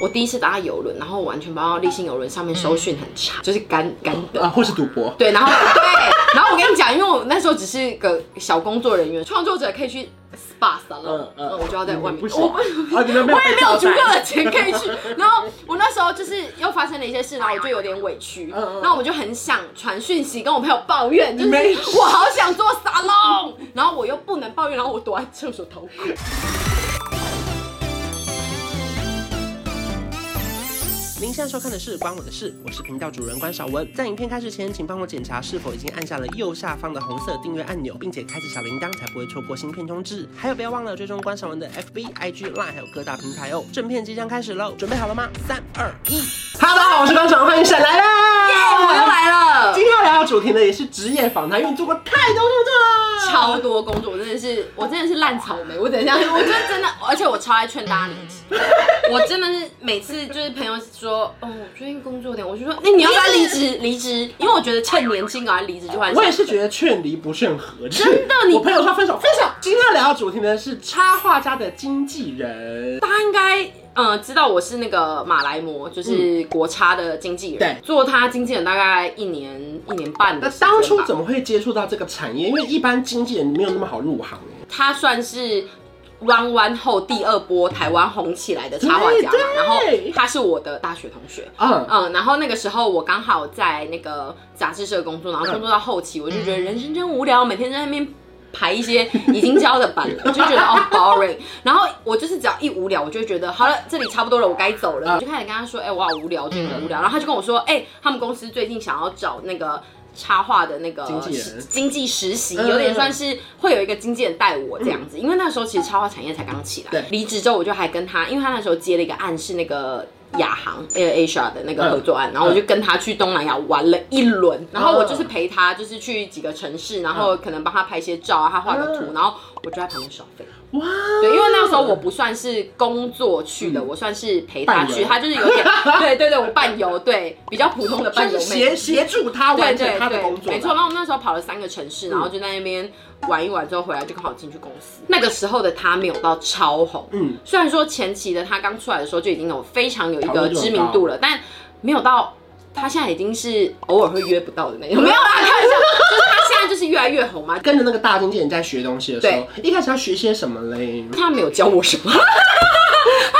我第一次搭游轮，然后我完全不知道立信游轮上面收讯很差，就是干干的。啊，或是赌博。对，然后对，然后我跟你讲，因为我那时候只是个小工作人员，创作者可以去 spa salon，嗯嗯，我就要在外面，我 我也没有足够的钱可以去。然后我那时候就是又发生了一些事，然后我就有点委屈，然后我就很想传讯息跟我朋友抱怨，就是我好想做 salon，然后我又不能抱怨，然后我躲在厕所偷哭。您现在收看的是《关我的事》，我是频道主人关少文。在影片开始前，请帮我检查是否已经按下了右下方的红色订阅按钮，并且开启小铃铛，才不会错过新片通知。还有，不要忘了追踪关少文的 FB、IG、Line，还有各大平台哦。正片即将开始喽，准备好了吗？三、二、一。哈喽，大家好，我是关少文，欢迎闪来啦！耶，yeah, 我又来了。今天要聊的主题呢，也是职业访谈，因为你做过太多工作了，超多工作，我真的是，我真的是烂草莓。我等一下，我觉得真的，而且我超爱劝大家离职。我真的是每次就是朋友说，哦，我最近工作点，我就说，那你要不要离职？离职，因为我觉得趁年轻赶快离职就完。我也是觉得劝离不劝和。真的，你我朋友说分手，分手。今天要聊的主题呢是插画家的经纪人。大家应该嗯知道我是那个马来模，就是国差的经纪人。对，做他经纪人大概一年一年半的。那当初怎么会接触到这个产业？因为一般经纪人没有那么好入行。他算是。弯弯后第二波台湾红起来的插画家嘛，然后他是我的大学同学，嗯嗯，然后那个时候我刚好在那个杂志社工作，然后工作到后期，我就觉得人生真无聊，每天在那边排一些已经交的版了，我就觉得哦 boring，然后我就是只要一无聊，我就会觉得好了，这里差不多了，我该走了，我就开始跟他说，哎，我好无聊，真的很无聊，然后他就跟我说，哎，他们公司最近想要找那个。插画的那个经济实习有点算是会有一个经纪人带我这样子，因为那时候其实插画产业才刚起来。离职之后我就还跟他，因为他那时候接了一个案是那个亚航 Air Asia 的那个合作案，然后我就跟他去东南亚玩了一轮，然后我就是陪他，就是去几个城市，然后可能帮他拍一些照啊，他画个图，然后我就在旁边耍废。哇，对，因为那时候我不算是工作去的，我算是陪他去，他就是有点，对对对，我伴游，对，比较普通的伴游，协协助他完成他的工作，没错。然后我们那时候跑了三个城市，然后就在那边玩一玩之后回来，就刚好进去公司。那个时候的他没有到超红，嗯，虽然说前期的他刚出来的时候就已经有非常有一个知名度了，但没有到他现在已经是偶尔会约不到的那种，没有啦，开玩笑。就是越来越红嘛，跟着那个大经纪人在学东西的时候，对，一开始要学些什么嘞？他没有教我什么，他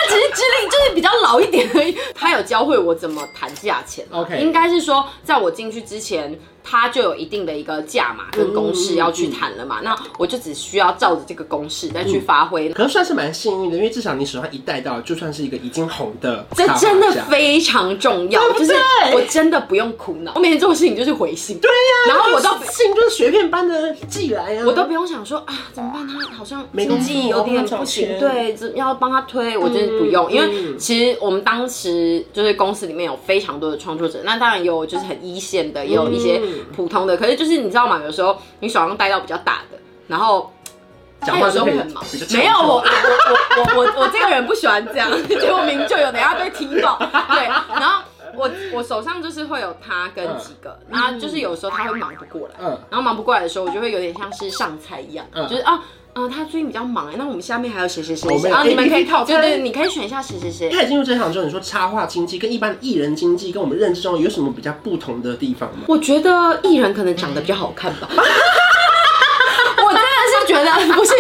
只是资历就是比较老一点而已。他有教会我怎么谈价钱。OK，应该是说在我进去之前。他就有一定的一个价码跟公式要去谈了嘛，那我就只需要照着这个公式再去发挥。可能算是蛮幸运的，因为至少你手上一带到，就算是一个已经红的，这真的非常重要。就是我真的不用苦恼，我每天做的事情就是回信。对呀，然后我到信就是雪片般的寄来呀，我都不用想说啊怎么办，他好像经济有点不行，对，要帮他推，我真的不用，因为其实我们当时就是公司里面有非常多的创作者，那当然有就是很一线的，也有一些。普通的，可是就是你知道吗？有时候你手上带到比较大的，然后他有时候会很忙。没有我我我我我这个人不喜欢这样，结果明明就有，等下被踢爆。对，然后我我手上就是会有他跟几个，然后就是有时候他会忙不过来，嗯，然后忙不过来的时候，我就会有点像是上菜一样，嗯就是啊。嗯，他最近比较忙哎，那我们下面还有谁谁谁？然后你们可以套，对对，你可以选一下谁谁谁。开始进入这场之后，你说插画经济跟一般的艺人经济跟我们认知中有什么比较不同的地方吗？我觉得艺人可能长得比较好看吧。我真的是觉得不是，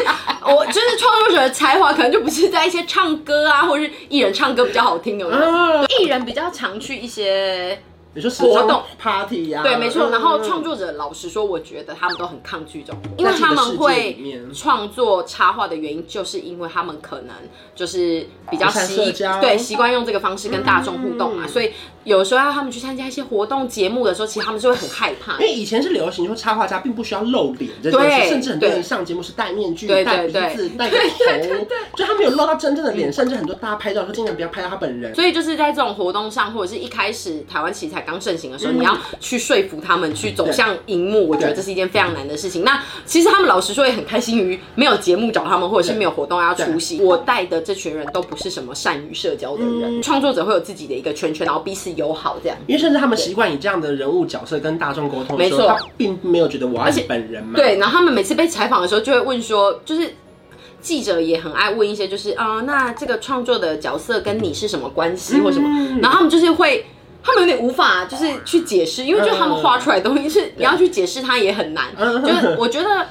我就是创作者的才华可能就不是在一些唱歌啊，或者是艺人唱歌比较好听有没有？艺人比较常去一些。你说活动 party 呀？对，没错。然后创作者老实说，我觉得他们都很抗拒这种，因为他们会创作插画的原因，就是因为他们可能就是比较习对习惯用这个方式跟大众互动嘛，所以有时候要他们去参加一些活动节目的时候，其实他们是会很害怕。因为以前是流行说插画家并不需要露脸，对，甚至很多人上节目是戴面具、戴鼻子、戴个头，就他没有露到真正的脸，甚至很多大家拍照说尽量不要拍到他本人。所以就是在这种活动上，或者是一开始台湾奇才。刚盛行的时候，你要去说服他们去走向荧幕，我觉得这是一件非常难的事情。那其实他们老实说也很开心于没有节目找他们，或者是没有活动要出席。我带的这群人都不是什么善于社交的人，创作者会有自己的一个圈圈，然后彼此友好这样。因为甚至他们习惯以这样的人物角色跟大众沟通，没错，并没有觉得我要是本人嘛。对，然后他们每次被采访的时候就会问说，就是。记者也很爱问一些，就是啊、呃，那这个创作的角色跟你是什么关系或什么？嗯、然后他们就是会，他们有点无法就是去解释，因为就是他们画出来的东西是你要去解释它也很难。嗯、就是我觉得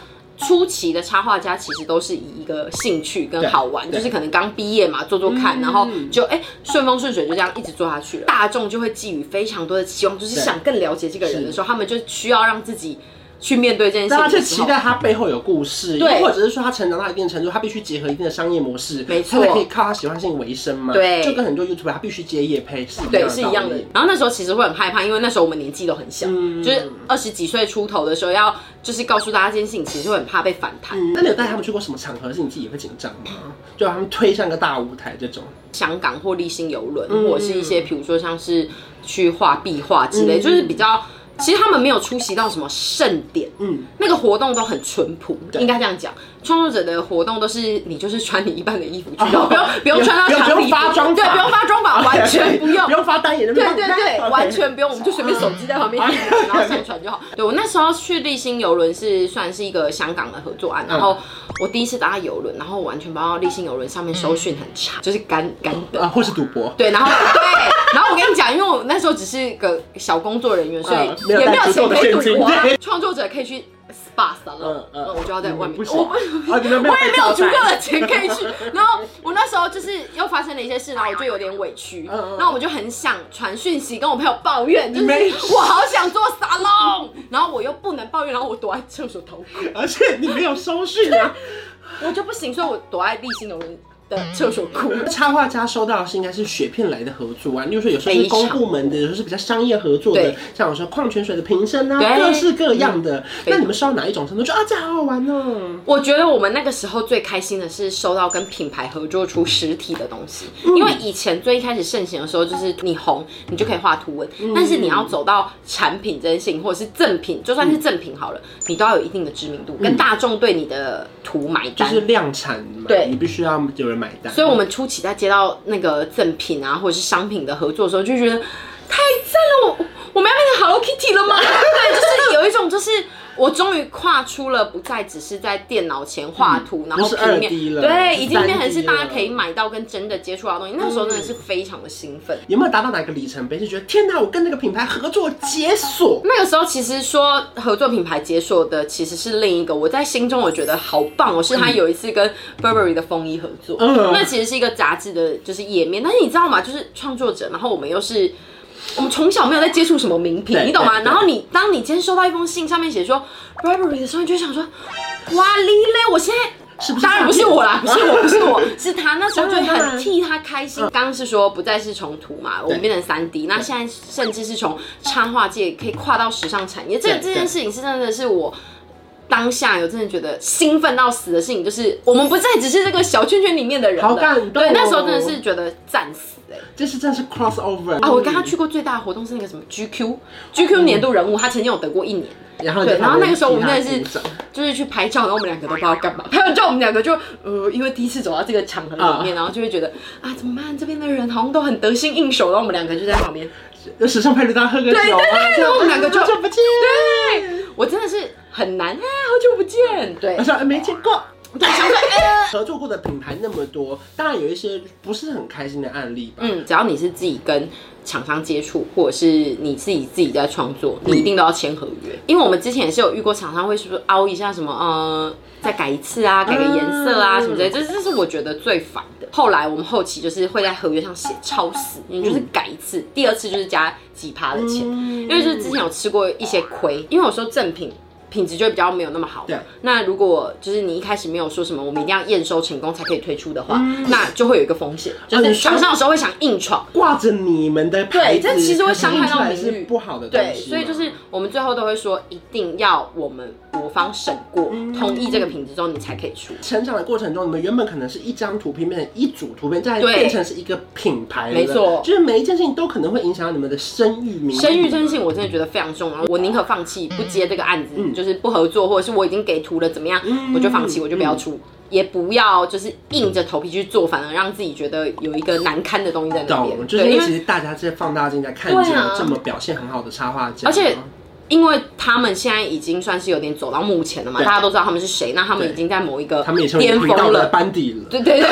初期的插画家其实都是以一个兴趣跟好玩，就是可能刚毕业嘛，做做看，然后就哎顺风顺水就这样一直做下去了。大众就会寄予非常多的期望，就是想更了解这个人的时候，他们就需要让自己。去面对这件事情，大家去期待他背后有故事，对，或者是说他成长到一定程度，他必须结合一定的商业模式，没错，他才可以靠他喜欢性为生嘛。对，就跟很多 YouTuber 他必须接夜配是对，是一样的。然后那时候其实会很害怕，因为那时候我们年纪都很小，嗯、就是二十几岁出头的时候，要就是告诉大家这件事情，其实会很怕被反弹。那、嗯、你有带他们去过什么场合，是你自己也会紧张吗？就把他们推上个大舞台这种，香港或立新邮轮，嗯、或者是一些比如说像是去画壁画之类，嗯、就是比较。其实他们没有出席到什么盛典，嗯，那个活动都很淳朴，应该这样讲。创作者的活动都是你就是穿你一半的衣服去，不用不用穿到强，不用发妆，对，不用发妆吧，完全不用，不用发单眼的，对对对，完全不用，我们就随便手机在旁边然后上传就好。对，我那时候去立新游轮是算是一个香港的合作案，然后我第一次搭游轮，然后完全不知道丽星邮轮上面收讯很差，就是干干的。啊，或是赌博，对，然后对，然后我跟你讲，因为我那时候只是个小工作人员，所以。也没有钱可以赌博，创作者可以去 SPA 了，嗯嗯，我就要在外面，我我也没有足够的钱可以去。然后我那时候就是又发生了一些事，然后我就有点委屈，然后我就很想传讯息跟我朋友抱怨，就是我好想做沙龙，然后我又不能抱怨，然后我躲在厕所偷哭，而且你没有收讯啊，我就不行，所以我躲在立新的人。厕所哭。插画家收到的是应该是雪片来的合作啊，例如说有时候是公部门的，有时候是比较商业合作的，像我说矿泉水的瓶身啊，各式各样的。那你们收到哪一种程度？就啊，这好好玩哦。我觉得我们那个时候最开心的是收到跟品牌合作出实体的东西，因为以前最一开始盛行的时候，就是你红你就可以画图文，但是你要走到产品真性或者是赠品，就算是赠品好了，你都要有一定的知名度，跟大众对你的图买单，就是量产嘛，对，你必须要有人。所以，我们初期在接到那个赠品啊，或者是商品的合作的时候，就觉得太赞了！我我们要变成 Hello Kitty 了吗？对，就是有一种，就是我终于跨出了，不再只是在电脑前画图，然后平面，对，已经变成是大家可以买到跟真的接触到的东西。那个时候真的是非常的兴奋。有没有达到哪个里程碑？是觉得天哪，我跟那个品牌合作解锁？那个时候其实说合作品牌解锁的，其实是另一个。我在心中我觉得好棒哦，是他有一次跟 Burberry 的风衣合作，那其实是一个杂志的，就是页面。但是你知道吗？就是创作者，然后我们又是。我们从小没有在接触什么名品，你懂吗？然后你当你今天收到一封信，上面写说 Burberry 的时候，你就想说，哇哩嘞！我现在是不是当然不是我啦，不是我，不是我，是他。那时候就很替他开心。刚刚是说不再是从图嘛，我们变成三 D，那现在甚至是从插画界可以跨到时尚产业。这这件事情是真的是我当下有真的觉得兴奋到死的事情，就是我们不再只是这个小圈圈里面的人了。好感动。对，那时候真的是觉得赞死。这是真的是 crossover 啊！我跟他去过最大的活动是那个什么 GQ，GQ 年度人物，他曾经有得过一年。然后对，然后那个时候我们真的是就是去拍照，然后我们两个都不知道干嘛。拍完照，我们两个就呃，因为第一次走到这个场合里面，然后就会觉得啊，怎么办？这边的人好像都很得心应手，然后我们两个就在旁边，时尚拍得到喝个酒。对，然后我们两个就好久不见。对，我真的是很难啊，好久不见。对，我说没见过。对，合作过的品牌那么多，当然有一些不是很开心的案例吧。嗯，只要你是自己跟厂商接触，或者是你自己自己在创作，你一定都要签合约。因为我们之前也是有遇过厂商会是不是凹一下什么，呃，再改一次啊，改个颜色啊什么之类，这这是我觉得最烦的。后来我们后期就是会在合约上写超死，你就是改一次，第二次就是加几趴的钱，因为就是之前有吃过一些亏，因为我说正品。品质就会比较没有那么好。对。那如果就是你一开始没有说什么，我们一定要验收成功才可以推出的话，那就会有一个风险，就是厂商有时候会想硬闯，挂着你们的牌子，对，这其实会伤害到名誉，不好的。对，所以就是我们最后都会说，一定要我们我方审过，同意这个品质之后，你才可以出。成长的过程中，你们原本可能是一张图片变成一组图片，再变成是一个品牌，没错，就是每一件事情都可能会影响到你们的声誉名。声誉这件事情，我真的觉得非常重要，我宁可放弃不接这个案子，就。就是不合作，或者是我已经给图了，怎么样，我就放弃，我就不要出，也不要就是硬着头皮去做，反而让自己觉得有一个难堪的东西在那边。就是因为其实大家在放大镜在看见这么表现很好的插画家，而且因为他们现在已经算是有点走到目前了嘛，大家都知道他们是谁，那他们已经在某一个他们也巅峰了，班底了，对对对。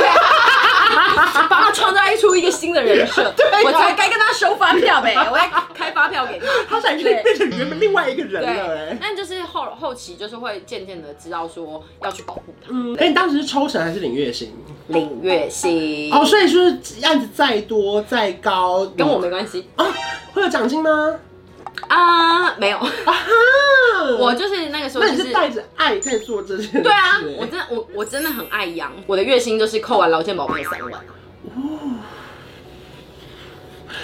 帮他创造一出一个新的人设，我才该跟他收发票呗，我要开发票给他，他才可以变成原本另外一个人了哎。但就是后后期就是会渐渐的知道说要去保护他。嗯，哎你当时是抽成还是领月薪？领月薪。哦，所以说案子再多再高跟我没关系啊？会有奖金吗？啊，没有。啊，我就是那个时候，那你是带着爱在做这些？对啊，我真的我我真的很爱养，我的月薪就是扣完劳健保费三万。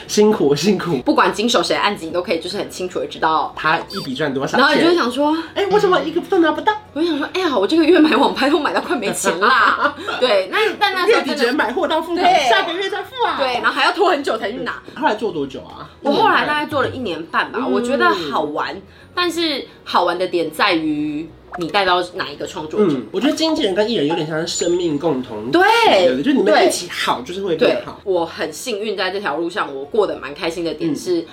辛苦辛苦，不管经手谁的案子，你都可以就是很清楚的知道他一笔赚多少。然后你就会想说，哎，为什么一个都拿不到？我就想说，哎呀，我这个月买网拍都买到快没钱啦。对，那但那时候月底只能买货到付款，下个月再付啊。对，然后还要拖很久才去拿。后来做多久啊？我后来大概做了一年半吧，我觉得好玩，但是好玩的点在于。你带到哪一个创作者？嗯，我觉得经纪人跟艺人有点像是生命共同体，对，就你们一起好，就是会变好。我很幸运在这条路上，我过得蛮开心的点是。嗯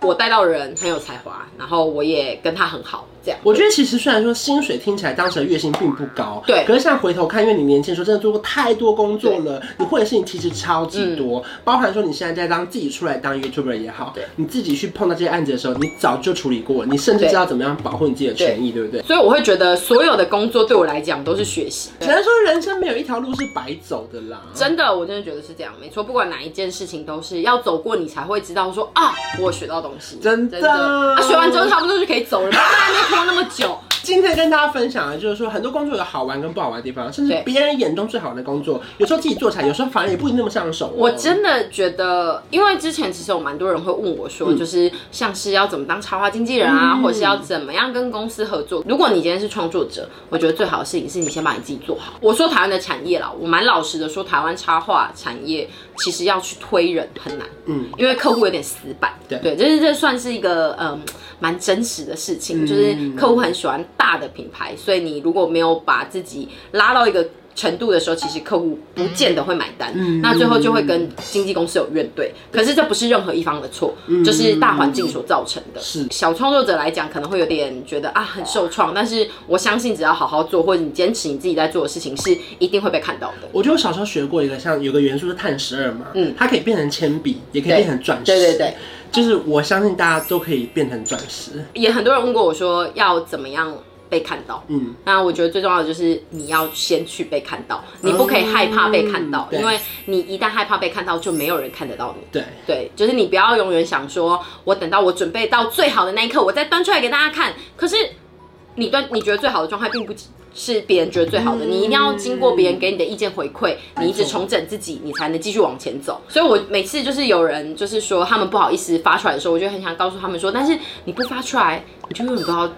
我带到人很有才华，然后我也跟他很好，这样。我觉得其实虽然说薪水听起来当时的月薪并不高，对，可是现在回头看，因为你年轻的时候真的做过太多工作了，你会的事情其实超级多，包含说你现在在当自己出来当 YouTuber 也好，对，你自己去碰到这些案子的时候，你早就处理过，你甚至知道怎么样保护你自己的权益，对不对？所以我会觉得所有的工作对我来讲都是学习，只能说人生没有一条路是白走的啦。真的，我真的觉得是这样，没错，不管哪一件事情都是要走过，你才会知道说啊，我学到东西，真的。啊，学完之后差不多就可以走了，那么久。今天跟大家分享的，就是说很多工作有好玩跟不好玩的地方，甚至别人眼中最好玩的工作，有时候自己做起来，有时候反而也不一定那么上手喔。我真的觉得，因为之前其实有蛮多人会问我说，就是像是要怎么当插画经纪人啊，或者是要怎么样跟公司合作。如果你今天是创作者，我觉得最好的事情是你先把你自己做好。我说台湾的产业啦，我蛮老实的说，台湾插画产业其实要去推人很难，嗯，因为客户有点死板，对对，就是这算是一个嗯。蛮真实的事情，就是客户很喜欢大的品牌，所以你如果没有把自己拉到一个程度的时候，其实客户不见得会买单，那最后就会跟经纪公司有怨怼。可是这不是任何一方的错，就是大环境所造成的。是小创作者来讲，可能会有点觉得啊很受创，但是我相信只要好好做，或者你坚持你自己在做的事情，是一定会被看到的。我觉得我小时候学过一个，像有个元素是碳十二嘛，嗯，它可以变成铅笔，也可以变成钻石。对对对。就是我相信大家都可以变成钻石。也很多人问过我说要怎么样被看到，嗯，那我觉得最重要的就是你要先去被看到，你不可以害怕被看到，嗯、因为你一旦害怕被看到，就没有人看得到你。对对，就是你不要永远想说，我等到我准备到最好的那一刻，我再端出来给大家看。可是你对你觉得最好的状态并不。是别人觉得最好的，你一定要经过别人给你的意见回馈，你一直重整自己，你才能继续往前走。所以我每次就是有人就是说他们不好意思发出来的时候，我就很想告诉他们说，但是你不发出来，你就永远不知道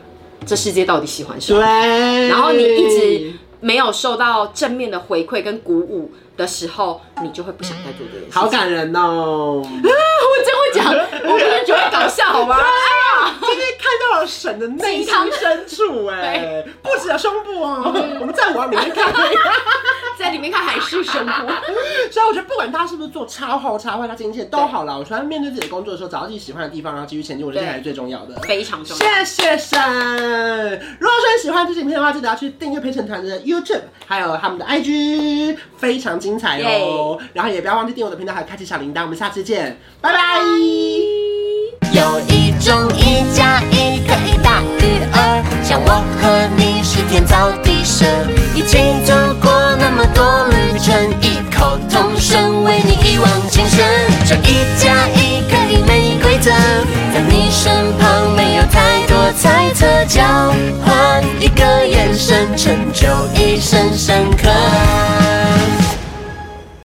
这世界到底喜欢什么。对，然后你一直没有受到正面的回馈跟鼓舞的时候，你就会不想再做这件事。好感人哦！啊，我真会讲，我不是觉得搞笑好吗？今天看到了神的内心深处，哎，不只有胸部哦，我们在往里面看，在里面看还是胸部。所以我觉得，不管他是不是做超好、超坏，他经纪人都好了。我喜欢面对自己的工作的时候，找到自己喜欢的地方，然后继续前进，我觉得这才是最重要的。非常重要。谢谢神。如果说你喜欢这支影片的话，记得要去订阅陪审团的 YouTube，还有他们的 IG，非常精彩哦。然后也不要忘记订阅我的频道，还有开启小铃铛。我们下次见，拜拜。旁